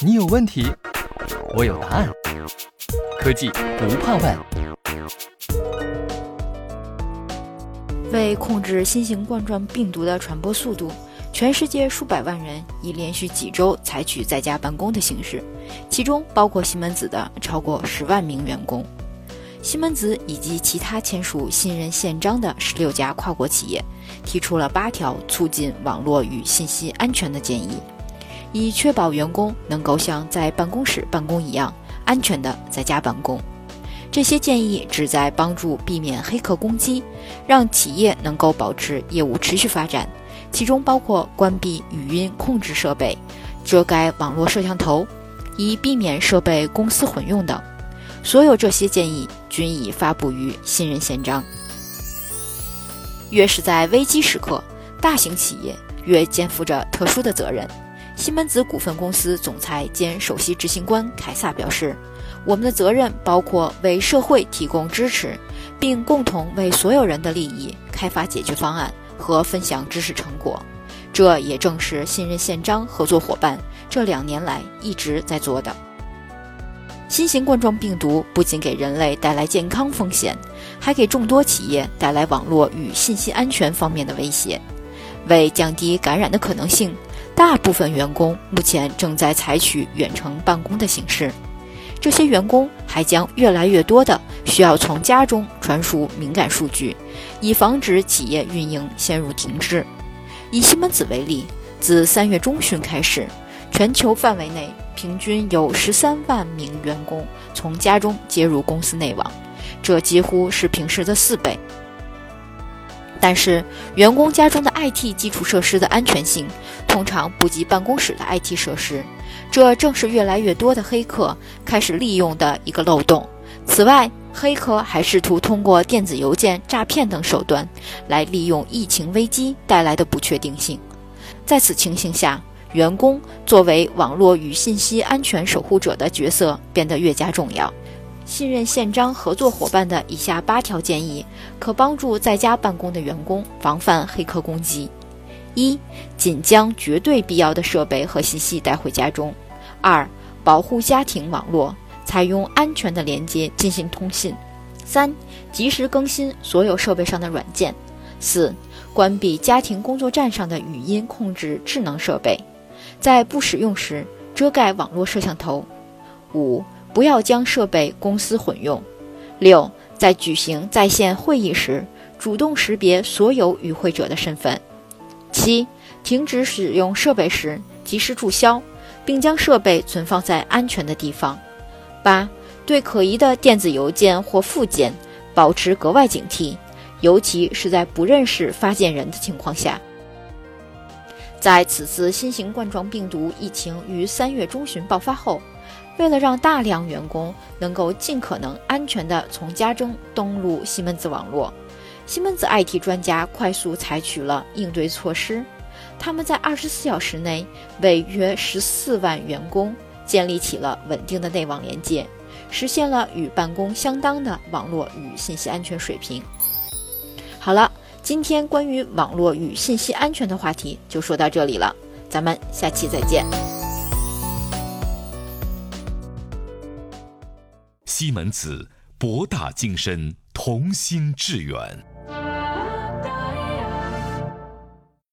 你有问题，我有答案。科技不怕问。为控制新型冠状病毒的传播速度，全世界数百万人已连续几周采取在家办公的形式，其中包括西门子的超过十万名员工。西门子以及其他签署信任宪章的十六家跨国企业，提出了八条促进网络与信息安全的建议，以确保员工能够像在办公室办公一样安全的在家办公。这些建议旨在帮助避免黑客攻击，让企业能够保持业务持续发展。其中包括关闭语音控制设备、遮盖网络摄像头，以避免设备公私混用等。所有这些建议均已发布于信任宪章。越是在危机时刻，大型企业越肩负着特殊的责任。西门子股份公司总裁兼首席执行官凯撒表示。我们的责任包括为社会提供支持，并共同为所有人的利益开发解决方案和分享知识成果。这也正是信任宪章合作伙伴这两年来一直在做的。新型冠状病毒不仅给人类带来健康风险，还给众多企业带来网络与信息安全方面的威胁。为降低感染的可能性，大部分员工目前正在采取远程办公的形式。这些员工还将越来越多的需要从家中传输敏感数据，以防止企业运营陷入停滞。以西门子为例，自三月中旬开始，全球范围内平均有十三万名员工从家中接入公司内网，这几乎是平时的四倍。但是，员工家中的 IT 基础设施的安全性通常不及办公室的 IT 设施。这正是越来越多的黑客开始利用的一个漏洞。此外，黑客还试图通过电子邮件诈骗等手段来利用疫情危机带来的不确定性。在此情形下，员工作为网络与信息安全守护者的角色变得越加重要。信任宪章合作伙伴的以下八条建议，可帮助在家办公的员工防范黑客攻击。一、仅将绝对必要的设备和信息带回家中；二、保护家庭网络，采用安全的连接进行通信；三、及时更新所有设备上的软件；四、关闭家庭工作站上的语音控制智能设备，在不使用时遮盖网络摄像头；五、不要将设备公私混用；六、在举行在线会议时，主动识别所有与会者的身份。七、停止使用设备时及时注销，并将设备存放在安全的地方。八、对可疑的电子邮件或附件保持格外警惕，尤其是在不认识发件人的情况下。在此次新型冠状病毒疫情于三月中旬爆发后，为了让大量员工能够尽可能安全地从家中登录西门子网络。西门子 IT 专家快速采取了应对措施，他们在二十四小时内为约十四万员工建立起了稳定的内网连接，实现了与办公相当的网络与信息安全水平。好了，今天关于网络与信息安全的话题就说到这里了，咱们下期再见。西门子，博大精深，同心致远。